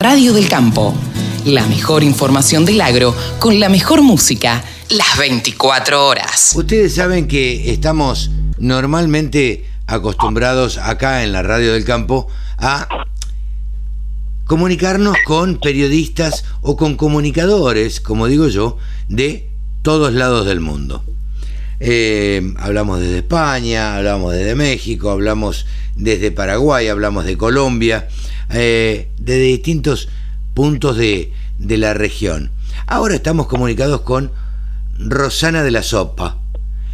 Radio del Campo. La mejor información del agro con la mejor música las 24 horas. Ustedes saben que estamos normalmente acostumbrados acá en la Radio del Campo a comunicarnos con periodistas o con comunicadores, como digo yo, de todos lados del mundo. Eh, hablamos desde España, hablamos desde México, hablamos desde Paraguay, hablamos de Colombia eh, desde distintos puntos de, de la región. Ahora estamos comunicados con Rosana de la Sopa.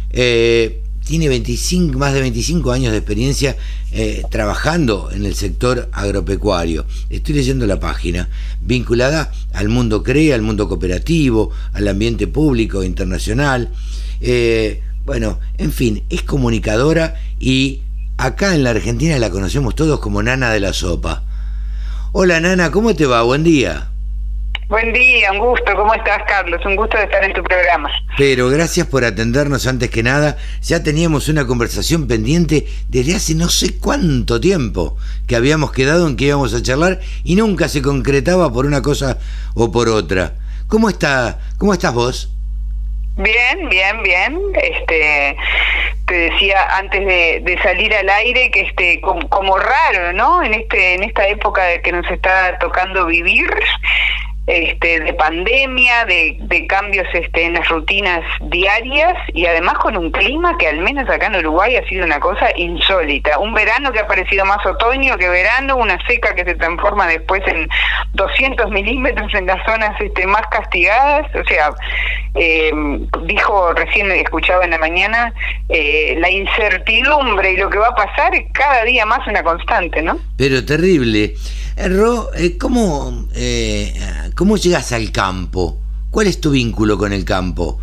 Eh, tiene 25, más de 25 años de experiencia eh, trabajando en el sector agropecuario. Estoy leyendo la página, vinculada al mundo CREA, al mundo cooperativo, al ambiente público internacional. Eh, bueno, en fin, es comunicadora y acá en la Argentina la conocemos todos como Nana de la Sopa. Hola Nana, ¿cómo te va? Buen día. Buen día, un gusto. ¿Cómo estás, Carlos? Un gusto de estar en tu programa. Pero gracias por atendernos antes que nada. Ya teníamos una conversación pendiente desde hace no sé cuánto tiempo que habíamos quedado en que íbamos a charlar y nunca se concretaba por una cosa o por otra. ¿Cómo está? ¿Cómo estás vos? Bien, bien, bien. Este, te decía antes de, salir al aire que este, como, como, raro, ¿no? En este, en esta época que nos está tocando vivir, este, de pandemia, de, de, cambios este, en las rutinas diarias y además con un clima que al menos acá en Uruguay ha sido una cosa insólita. Un verano que ha parecido más otoño que verano, una seca que se transforma después en 200 milímetros en las zonas este, más castigadas. O sea, eh, dijo recién, escuchaba en la mañana, eh, la incertidumbre y lo que va a pasar es cada día más una constante, ¿no? Pero terrible. Eh, Ro, ¿cómo, ¿cómo llegas al campo? ¿Cuál es tu vínculo con el campo?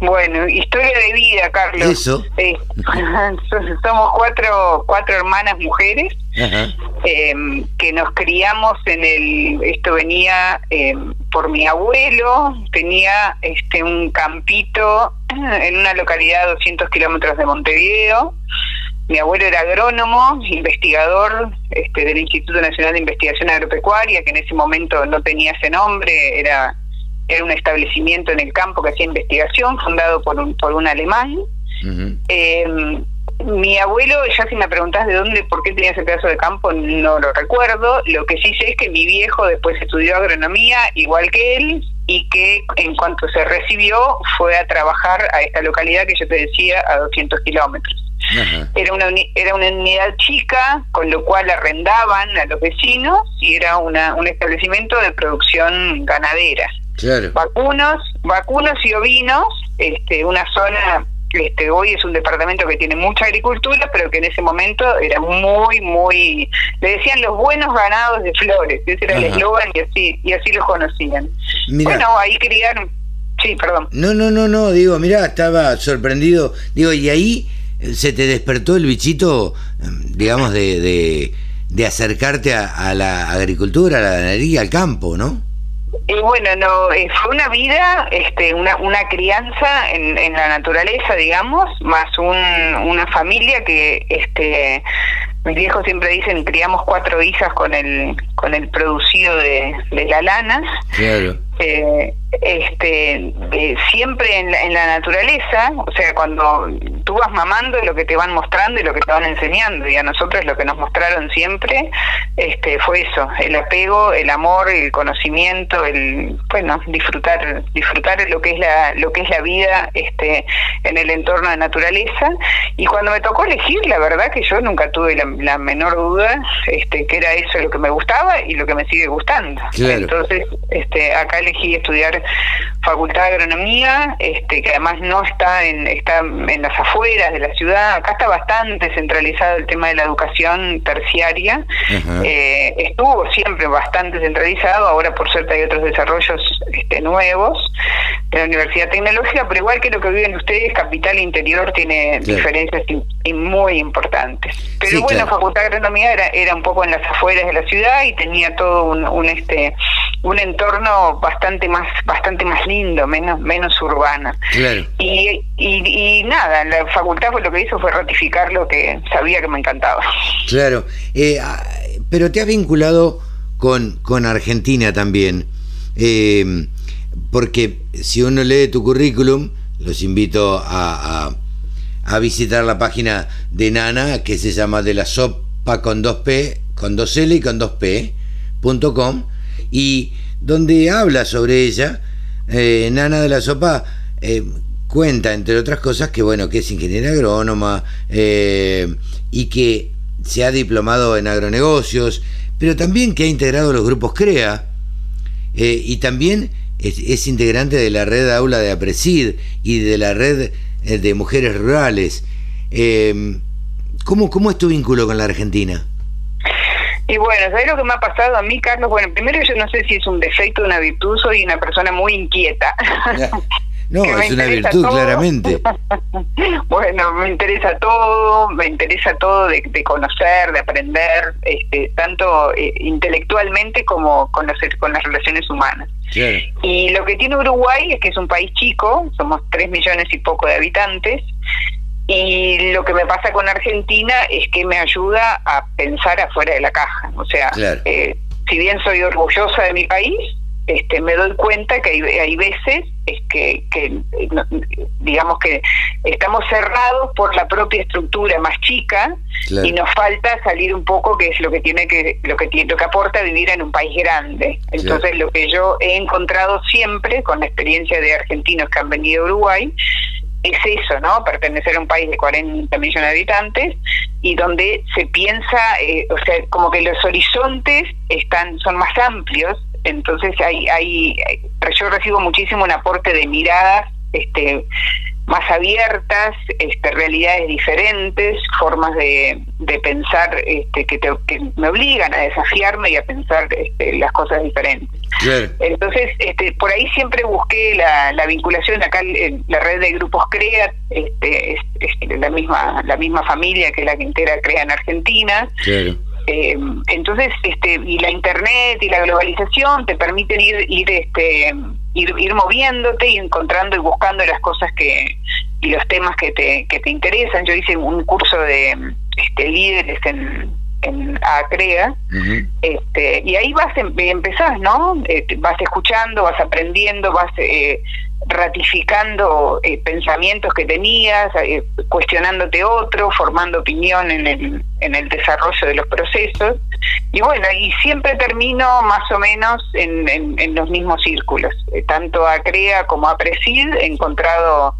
Bueno, historia de vida, Carlos. Eso. somos cuatro, cuatro hermanas mujeres eh, que nos criamos en el. Esto venía eh, por mi abuelo, tenía este un campito en una localidad a 200 kilómetros de Montevideo. Mi abuelo era agrónomo, investigador este, del Instituto Nacional de Investigación Agropecuaria, que en ese momento no tenía ese nombre, era, era un establecimiento en el campo que hacía investigación, fundado por un, por un alemán. eh, mi abuelo, ya si me preguntás de dónde, por qué tenía ese pedazo de campo, no lo recuerdo. Lo que sí sé es que mi viejo después estudió agronomía igual que él y que en cuanto se recibió fue a trabajar a esta localidad que yo te decía a 200 kilómetros. Era una era una unidad chica, con lo cual arrendaban a los vecinos y era una, un establecimiento de producción ganadera. Claro. Vacunos, vacunos y ovinos, este, una zona este, hoy es un departamento que tiene mucha agricultura, pero que en ese momento era muy, muy, le decían los buenos ganados de flores, ese era el eslogan y así, y así los conocían. Bueno, ahí criaron, sí, perdón. No, no, no, no, digo, mira, estaba sorprendido, digo, y ahí se te despertó el bichito, digamos, de, de, de acercarte a, a la agricultura, a la ganadería, al campo, ¿no? Y bueno, no, eh, fue una vida, este, una, una crianza en, en la naturaleza, digamos, más un, una familia que, este, mis viejos siempre dicen, criamos cuatro hijas con el, con el producido de, de la lana. Claro. Eh, este, eh, siempre en la, en la naturaleza, o sea, cuando tú vas mamando lo que te van mostrando y lo que te van enseñando, y a nosotros lo que nos mostraron siempre este, fue eso, el apego, el amor, el conocimiento, el, bueno, disfrutar, disfrutar lo que es la, lo que es la vida este, en el entorno de naturaleza, y cuando me tocó elegir, la verdad que yo nunca tuve la, la menor duda este, que era eso lo que me gustaba y lo que me sigue gustando. Claro. Entonces, este, acá elegí estudiar Facultad de Agronomía, este, que además no está en, está en las afueras de la ciudad, acá está bastante centralizado el tema de la educación terciaria, eh, estuvo siempre bastante centralizado, ahora por suerte hay otros desarrollos este, nuevos de la Universidad Tecnológica, pero igual que lo que viven ustedes, Capital Interior tiene Claro. diferencias in- y muy importantes. Pero Sí, bueno, claro. Facultad de Agronomía era, era un poco en las afueras de la ciudad y tenía todo un, un este un entorno bastante más bastante más lindo, menos menos urbano. Claro. Y, y, y nada, la facultad fue lo que hizo fue ratificar lo que sabía que me encantaba. Claro, eh, ah, pero te has vinculado con, con Argentina también. Eh, porque si uno lee tu currículum, los invito a, a, visitar la página de Nana, que se llama de la sopa con 2P, con 2L y con 2P.com, y donde habla sobre ella, eh, Nana de la Sopa eh, cuenta, entre otras cosas, que bueno, que es ingeniera agrónoma eh, y que se ha diplomado en agronegocios, pero también que ha integrado los grupos CREA y también es, integrante de la red Aula de Apresid y de la red de mujeres rurales. ¿cómo, ¿Cómo es tu vínculo con la Argentina? Y bueno, ¿sabes lo que me ha pasado a mí, Carlos? Bueno, primero yo no sé si es un defecto una virtud, soy una persona muy inquieta. No, es una virtud, claramente. bueno, me interesa todo, me interesa todo de, conocer, de aprender, este, tanto eh, intelectualmente como con, con las relaciones humanas. Y lo que tiene Uruguay es que es un país chico, somos tres millones y poco de habitantes, y lo que me pasa con Argentina es que me ayuda a pensar afuera de la caja. O sea, eh, si bien soy orgullosa de mi país, este, me doy cuenta que hay, veces es que, digamos que estamos cerrados por la propia estructura más chica y nos falta salir un poco que es lo que tiene que lo que tiene, lo que aporta vivir en un país grande. Entonces lo que yo he encontrado siempre con la experiencia de argentinos que han venido a Uruguay es eso, ¿no? Pertenecer a un país de 40 millones de habitantes y donde se piensa, eh, o sea, como que los horizontes están son más amplios, entonces hay, hay, yo recibo muchísimo un aporte de miradas, este más abiertas, este, realidades diferentes, formas de, de pensar este, que, me obligan a desafiarme y a pensar este, las cosas diferentes. Entonces, este, por ahí siempre busqué la, la vinculación acá en la red de grupos CREA, este, es, la misma la misma familia que la que entera CREA en Argentina. Eh, entonces, este, y la internet y la globalización te permiten ir, ir, este, ir, ir moviéndote y encontrando y buscando las cosas que y los temas que te, que te interesan. Yo hice un curso de este, líderes en, en ACREA, este, y ahí vas, em, empezás, ¿no? Eh, vas escuchando, vas aprendiendo, vas eh, ratificando eh, pensamientos que tenías, cuestionándote otro, formando opinión en el, en el desarrollo de los procesos. Y bueno, y siempre termino más o menos en, en, los mismos círculos. tanto a CREA como a PRESID he encontrado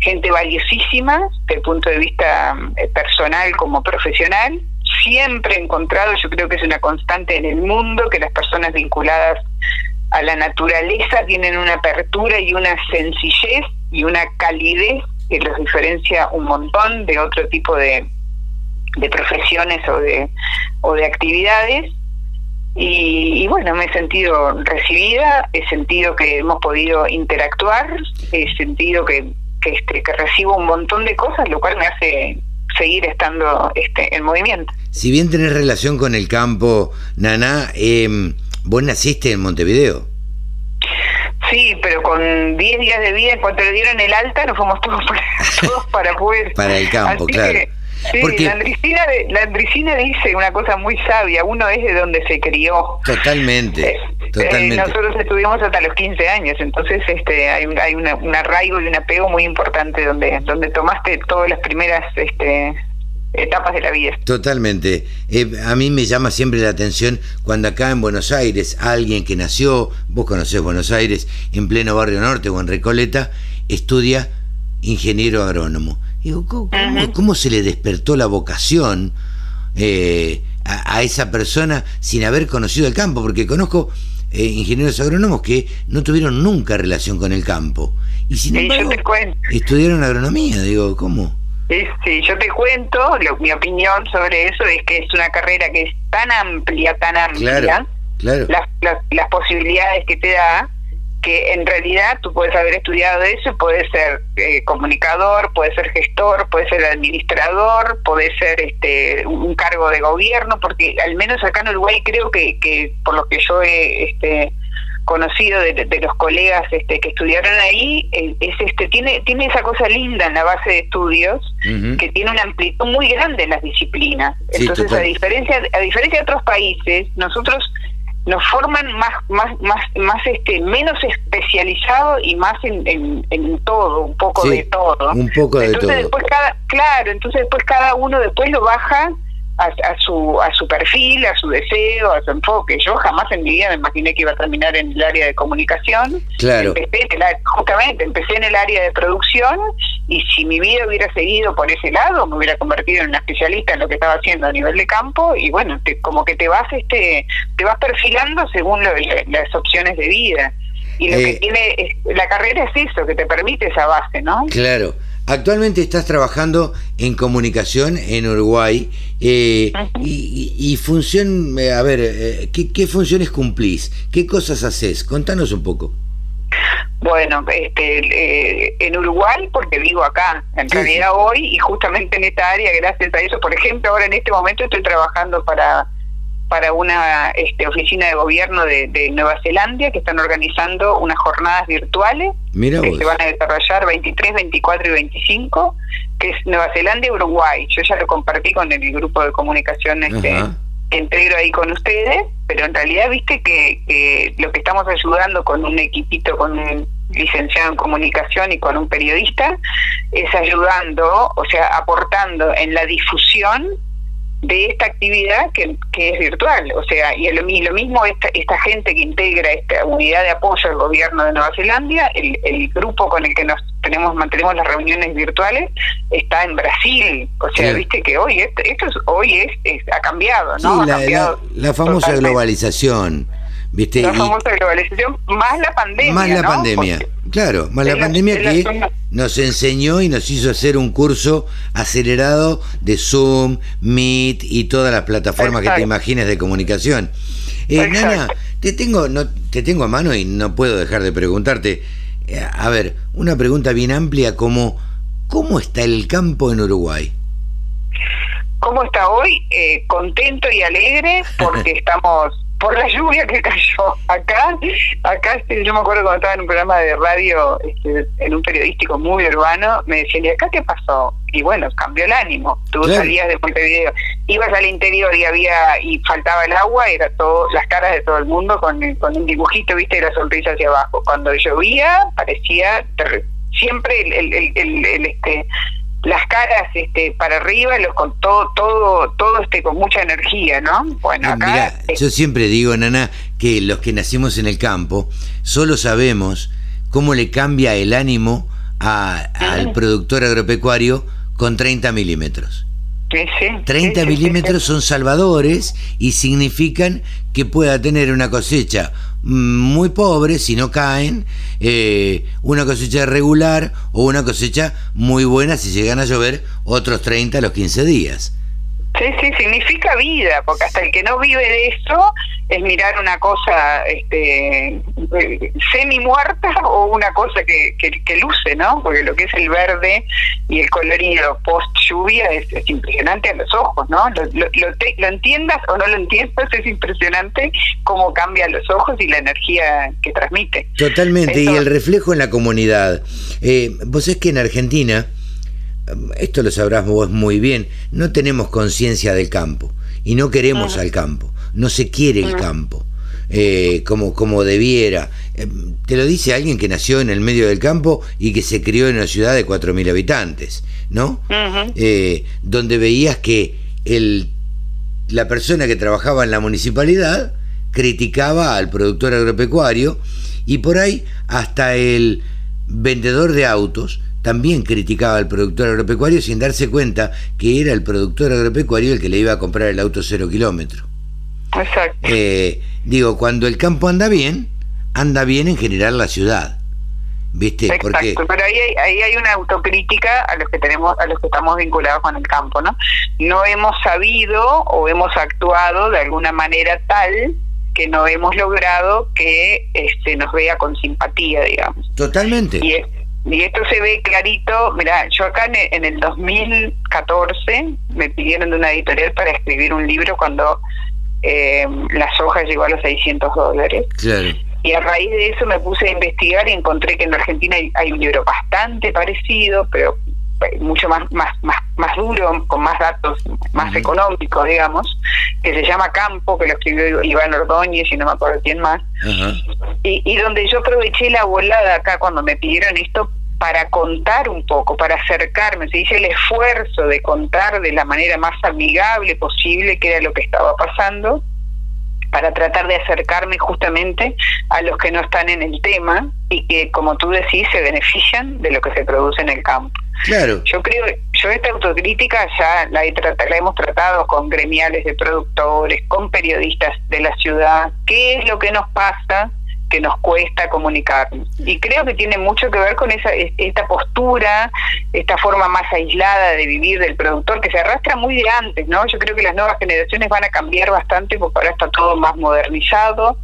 gente valiosísima desde el punto de vista personal como profesional siempre he encontrado, yo creo que es una constante en el mundo, que las personas vinculadas a la naturaleza tienen una apertura y una sencillez y una calidez que los diferencia un montón de otro tipo de, de profesiones o de, o de actividades. Y, bueno, me he sentido recibida, he sentido que hemos podido interactuar, he sentido que, que, este, que recibo un montón de cosas, lo cual me hace seguir estando este, en movimiento. Si bien tenés relación con el campo, Nana, eh, vos naciste en Montevideo. Sí, pero con 10 días de vida, en cuanto le dieron el alta, nos fuimos todos para, todos para poder. para el campo, claro. Sí, la, Andricina, la Andricina dice una cosa muy sabia, uno es de donde se crió. Totalmente, eh, eh, nosotros estuvimos hasta los 15 años, entonces este hay, un, hay una, un arraigo y un apego muy importante donde donde tomaste todas las primeras este etapas de la vida. Totalmente. Eh, a mí me llama siempre la atención cuando acá en Buenos Aires alguien que nació, vos conocés Buenos Aires, en pleno barrio norte o en Recoleta, estudia ingeniero agrónomo. Digo, ¿cómo, se le despertó la vocación eh, a, esa persona sin haber conocido el campo? Porque conozco eh, ingenieros agrónomos que no tuvieron nunca relación con el campo. Y sin embargo, estudiaron agronomía. Digo, ¿cómo? Sí, yo te cuento, mi opinión sobre eso es que es una carrera que es tan amplia, tan amplia, Las, las, posibilidades que te da, que en realidad tú puedes haber estudiado eso, puedes ser eh, comunicador, puedes ser gestor, puedes ser administrador, puedes ser este un cargo de gobierno, porque al menos acá en Uruguay creo que, que por lo que yo he este, conocido de, los colegas este, que estudiaron ahí eh, es este tiene tiene esa cosa linda en la base de estudios que tiene una amplitud muy grande en las disciplinas. Entonces a diferencia a diferencia de otros países nosotros nos forman más más más más este menos especializado y más en, en, todo un poco de todo. un poco de todo. después cada claro entonces después cada uno después lo baja a, su, a su perfil, a su deseo, a su enfoque. Yo jamás en mi vida me imaginé que iba a terminar en el área de comunicación. Claro. Empecé en el, justamente, empecé en el área de producción y si mi vida hubiera seguido por ese lado, me hubiera convertido en una especialista en lo que estaba haciendo a nivel de campo y bueno, como que te vas este te vas perfilando según las opciones de vida. Y lo que eh, tiene la carrera es eso, que te permite esa base, ¿no? Claro. Actualmente estás trabajando en comunicación en Uruguay eh, y, función, eh, a ver, eh, ¿qué, funciones cumplís? ¿Qué cosas haces? Contanos un poco. Bueno, este, en Uruguay, porque vivo acá, en realidad hoy, y justamente en esta área, gracias a eso, por ejemplo, ahora en este momento estoy trabajando para para una este, oficina de gobierno de, Nueva Zelanda que están organizando unas jornadas virtuales que se van a desarrollar 23, 24 y 25, que es Nueva Zelanda y Uruguay. Yo ya lo compartí con el grupo de comunicación este, que integro ahí con ustedes, pero en realidad viste que, lo que estamos ayudando con un equipito, con un licenciado en comunicación y con un periodista, es ayudando, o sea, aportando en la difusión de esta actividad que, que, es virtual. O sea, y lo, lo mismo esta, esta gente que integra esta unidad de apoyo al gobierno de Nueva Zelanda, el, el grupo con el que nos tenemos mantenemos las reuniones virtuales está en Brasil. O sea, viste que hoy esto, esto hoy es, ha cambiado, ¿no? la, famosa globalización. ¿Viste? La famosa globalización, más la pandemia. Más la pandemia, claro, más la pandemia que nos enseñó y nos hizo hacer un curso acelerado de Zoom, Meet y todas las plataformas que te imagines de comunicación. Eh, Nana, te tengo, no, te tengo a mano y no puedo dejar de preguntarte. Eh, a ver, una pregunta bien amplia como ¿cómo está el campo en Uruguay? ¿Cómo está hoy? Eh, contento y alegre porque estamos por la lluvia que cayó acá acá este, yo me acuerdo cuando estaba en un programa de radio este, en un periodístico muy urbano me decían y acá qué pasó y bueno cambió el ánimo. Tú salías de Montevideo ibas al interior y había y faltaba el agua era todo las caras de todo el mundo con, con un dibujito viste y la sonrisa hacia abajo. Cuando llovía parecía siempre el, el, el, el este las caras este para arriba los con todo todo todo este con mucha energía no bueno acá yo siempre digo nana que los que nacimos en el campo solo sabemos cómo le cambia el ánimo al productor agropecuario con 30 milímetros. 30 milímetros son salvadores y significan que pueda tener una cosecha muy pobre si no caen, eh, una cosecha regular o una cosecha muy buena si llegan a llover otros 30 a los 15 días. Sí, sí, significa vida, porque hasta el que no vive de eso es mirar una cosa este, semi muerta o una cosa que, que, luce, ¿no? Porque lo que es el verde y el colorido post lluvia es, impresionante a los ojos, ¿no? Lo, lo, lo, entiendas o no lo entiendas, es impresionante cómo cambia los ojos y la energía que transmite. Totalmente, y el reflejo en la comunidad. Eh, vos es que en Argentina esto lo sabrás vos muy bien, no tenemos conciencia del campo y no queremos al campo, no se quiere el campo. Eh, como, como debiera. Eh, te lo dice alguien que nació en el medio del campo y que se crió en una ciudad de 4.000 habitantes, ¿no? Eh, donde veías que el, la persona que trabajaba en la municipalidad criticaba al productor agropecuario y por ahí hasta el vendedor de autos también criticaba al productor agropecuario sin darse cuenta que era el productor agropecuario el que le iba a comprar el auto cero kilómetro. Exacto. Eh, digo, cuando el campo anda bien, anda bien en general la ciudad. ¿Viste? Exacto, Porque... pero ahí hay, ahí hay una autocrítica a los que tenemos, a los que estamos vinculados con el campo, ¿no? No hemos sabido o hemos actuado de alguna manera tal que no hemos logrado que este nos vea con simpatía, digamos. Totalmente. Y y esto se ve clarito, mira, yo acá en, el 2014 me pidieron de una editorial para escribir un libro cuando eh, la soja llegó a los 600 dólares. Y a raíz de eso me puse a investigar y encontré que en Argentina hay, un libro bastante parecido, pero mucho más, más, más, más duro, con más datos, más económicos, digamos, que se llama Campo, que lo escribió Iván Ordóñez y no me acuerdo quién más, y, y donde yo aproveché la volada acá cuando me pidieron esto para contar un poco, para acercarme, se dice el esfuerzo de contar de la manera más amigable posible qué era lo que estaba pasando, para tratar de acercarme justamente a los que no están en el tema y que, como tú decís, se benefician de lo que se produce en el campo. Claro. Yo creo, yo esta autocrítica ya la, he la hemos tratado con gremiales de productores, con periodistas de la ciudad, qué es lo que nos pasa que nos cuesta comunicarnos. Y creo que tiene mucho que ver con esa esta postura, esta forma más aislada de vivir del productor que se arrastra muy de antes, ¿no? Yo creo que las nuevas generaciones van a cambiar bastante porque ahora está todo más modernizado,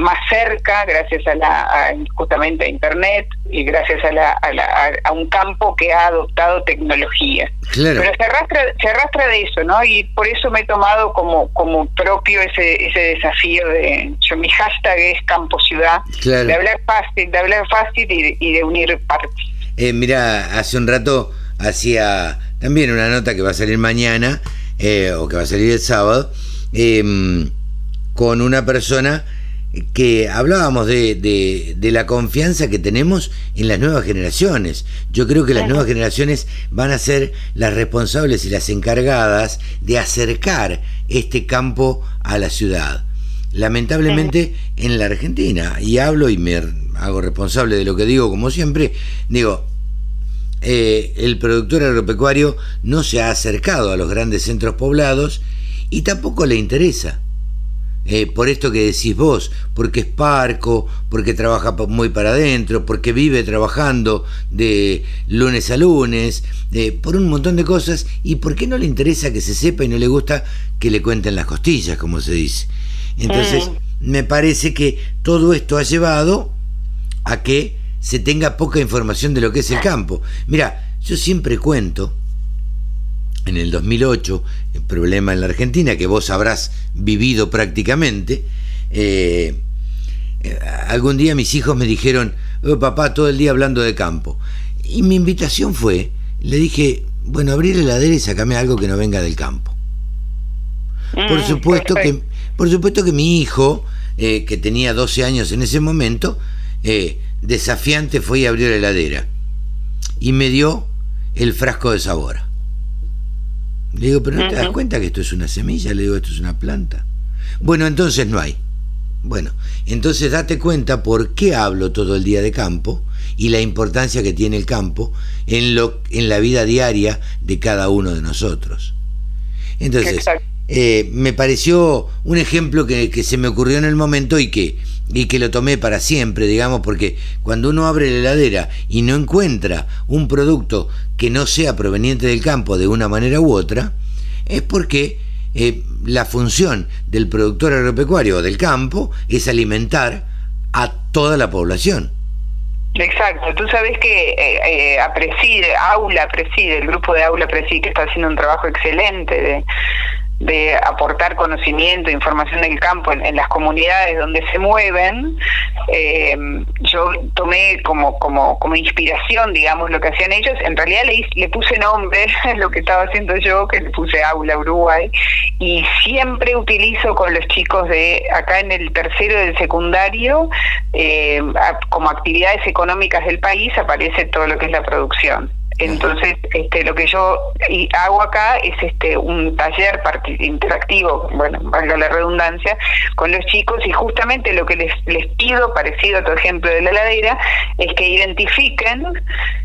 más cerca gracias a la justamente a internet y gracias a, la, a, un campo que ha adoptado tecnología. Pero se arrastra se arrastra de eso no y por eso me he tomado como como propio ese ese desafío de yo mi hashtag es campo ciudad de hablar fácil de hablar fácil y, de unir partes. Eh, mira hace un rato hacía también una nota que va a salir mañana eh, o que va a salir el sábado em, con una persona que hablábamos de, de, la confianza que tenemos en las nuevas generaciones. Yo creo que las nuevas generaciones van a ser las responsables y las encargadas de acercar este campo a la ciudad. Lamentablemente en la Argentina, y hablo y me hago responsable de lo que digo como siempre, digo, eh, el productor agropecuario no se ha acercado a los grandes centros poblados y tampoco le interesa eh, por esto que decís vos, porque es parco, porque trabaja muy para adentro, porque vive trabajando de lunes a lunes, eh, por un montón de cosas, y porque no le interesa que se sepa y no le gusta que le cuenten las costillas, como se dice. Entonces, mm. me parece que todo esto ha llevado a que se tenga poca información de lo que es el campo. Mira, yo siempre cuento en el 2008, el problema en la Argentina, que vos habrás vivido prácticamente, eh, eh, algún día mis hijos me dijeron, oh, papá, todo el día hablando de campo. Y mi invitación fue, le dije, bueno, abrir la heladera y sacame algo que no venga del campo. por mm, supuesto que, por supuesto que mi hijo, eh, que tenía 12 años en ese momento, desafiante fue y abrió la heladera. Y me dio el frasco de sabor. Le digo, pero ¿no te das cuenta que esto es una semilla? Le digo, esto es una planta. Bueno, entonces no hay. Bueno, entonces date cuenta por qué hablo todo el día de campo y la importancia que tiene el campo en, lo, en la vida diaria de cada uno de nosotros. Entonces, eh, me pareció un ejemplo que, que, se me ocurrió en el momento y que, y que lo tomé para siempre, digamos, porque cuando uno abre la heladera y no encuentra un producto que no sea proveniente del campo de una manera u otra, es porque eh, la función del productor agropecuario o del campo es alimentar a toda la población. Exacto, tú sabes que eh, eh, Apreside, Aula Preside, el grupo de Aula Preside, que está haciendo un trabajo excelente de, de aportar conocimiento, información del campo en, las comunidades donde se mueven, eh, yo tomé como, como, como inspiración, digamos, lo que hacían ellos. En realidad le, le puse nombre a lo que estaba haciendo yo, que le puse Aula Uruguay, y siempre utilizo con los chicos de acá en el tercero del secundario, eh, como actividades económicas del país, aparece todo lo que es la producción. Entonces, este, lo que yo hago acá es este un taller interactivo, bueno, valga la redundancia, con los chicos y justamente lo que les, les pido, parecido a tu ejemplo de la heladera, es que identifiquen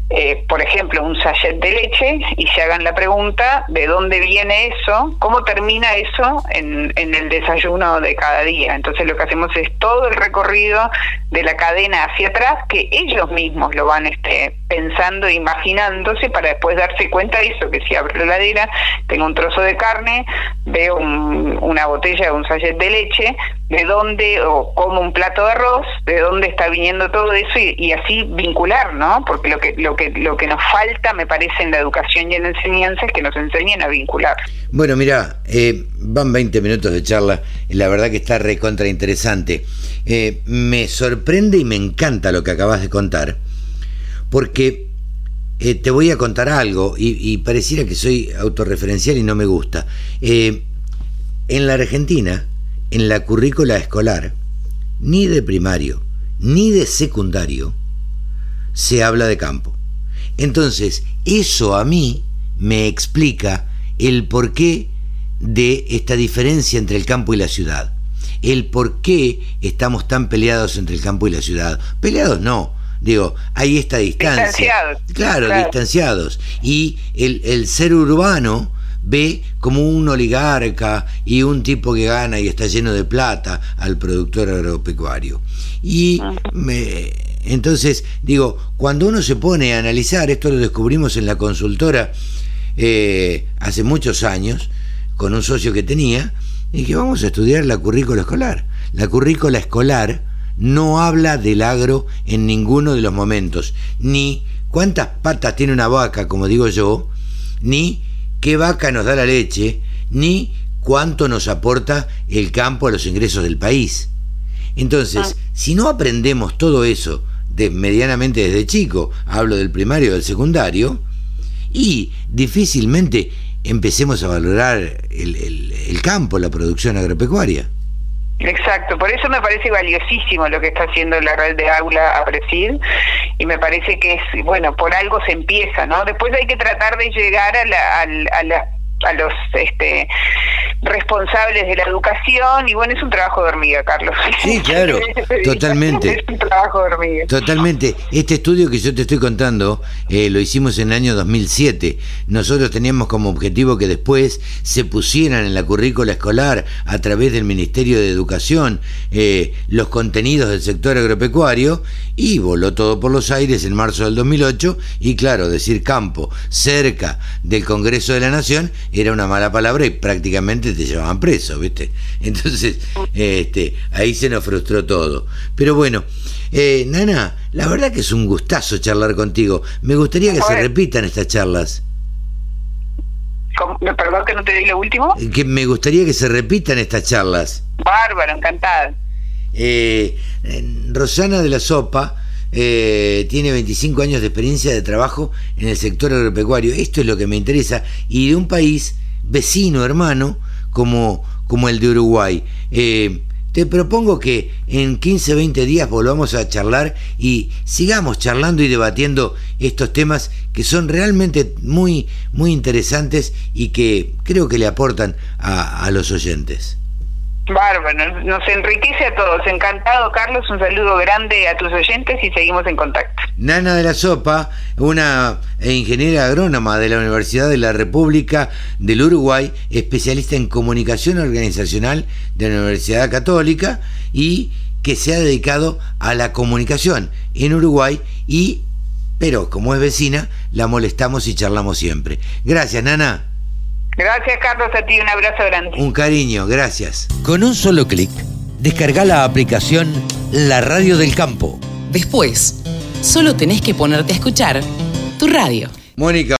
eh, por ejemplo, un sachet de leche y se hagan la pregunta de dónde viene eso, cómo termina eso en, en, el desayuno de cada día. Entonces lo que hacemos es todo el recorrido de la cadena hacia atrás, que ellos mismos lo van este, pensando, imaginándose para después darse cuenta de eso, que si abro la heladera, tengo un trozo de carne, veo una botella un sachet de leche, de dónde, o como un plato de arroz, de dónde está viniendo todo eso y, así vincular, ¿no? Porque lo que, lo, lo que nos falta, me parece, en la educación y en la enseñanza es que nos enseñen a vincular. Bueno, mira, eh, van 20 minutos de charla, la verdad que está recontra interesante. Eh, me sorprende y me encanta lo que acabas de contar, porque eh, te voy a contar algo y, pareciera que soy autorreferencial y no me gusta. En la Argentina, en la currícula escolar, ni de primario, ni de secundario, se habla de campo. Entonces, eso a mí me explica el porqué de esta diferencia entre el campo y la ciudad. El por qué estamos tan peleados entre el campo y la ciudad. Peleados no, digo, hay esta distancia. Distanciados. Claro, distanciados. Y el, el ser urbano ve como un oligarca y un tipo que gana y está lleno de plata al productor agropecuario. Y me, entonces, digo, cuando uno se pone a analizar, esto lo descubrimos en la consultora eh, hace muchos años, con un socio que tenía, y que vamos a estudiar la currícula escolar. La currícula escolar no habla del agro en ninguno de los momentos, ni cuántas patas tiene una vaca, como digo yo, ni qué vaca nos da la leche, ni cuánto nos aporta el campo a los ingresos del país. Entonces, ah. si no aprendemos todo eso de, medianamente desde chico, hablo del primario del secundario, y difícilmente empecemos a valorar el, campo, la producción agropecuaria. Exacto, por eso me parece valiosísimo lo que está haciendo la red de aula a Presid y me parece que es, bueno, por algo se empieza, ¿no? Después hay que tratar de llegar a, la, a, a, a los este, responsables de la educación y bueno, es un trabajo de hormiga, Carlos. Sí, claro, totalmente. Es un trabajo de hormiga. Totalmente. Este estudio que yo te estoy contando eh, lo hicimos en el año 2007. Nosotros teníamos como objetivo que después se pusieran en la currícula escolar a través del Ministerio de Educación eh, los contenidos del sector agropecuario y voló todo por los aires en marzo del 2008 y claro, decir campo cerca del Congreso de la Nación era una mala palabra y prácticamente te llevaban preso, ¿viste? Entonces, este, ahí se nos frustró todo. Pero bueno, eh, Nana, la verdad que es un gustazo charlar contigo. Me gustaría que se repitan estas charlas. Perdón que no te di lo último. Que me gustaría que se repitan estas charlas. Bárbaro, encantada. Eh, Rosana de la Sopa eh, tiene 25 años de experiencia de trabajo en el sector agropecuario. Esto es lo que me interesa. Y de un país vecino, hermano, como, como el de Uruguay. Eh, te propongo que en 15, 20 días volvamos a charlar y sigamos charlando y debatiendo estos temas que son realmente muy, muy interesantes y que creo que le aportan a los oyentes. Bárbaro, nos enriquece a todos. Encantado, Carlos. Un saludo grande a tus oyentes y seguimos en contacto. Nana de la Sopa, una ingeniera agrónoma de la Universidad de la República del Uruguay, especialista en comunicación organizacional de la Universidad Católica y que se ha dedicado a la comunicación en Uruguay y, pero como es vecina, la molestamos y charlamos siempre. Gracias, Nana. Gracias, Carlos, a ti un abrazo grande. Un cariño, gracias. Con un solo clic, descarga la aplicación La Radio del Campo. Después, solo tenés que ponerte a escuchar tu radio. Mónica.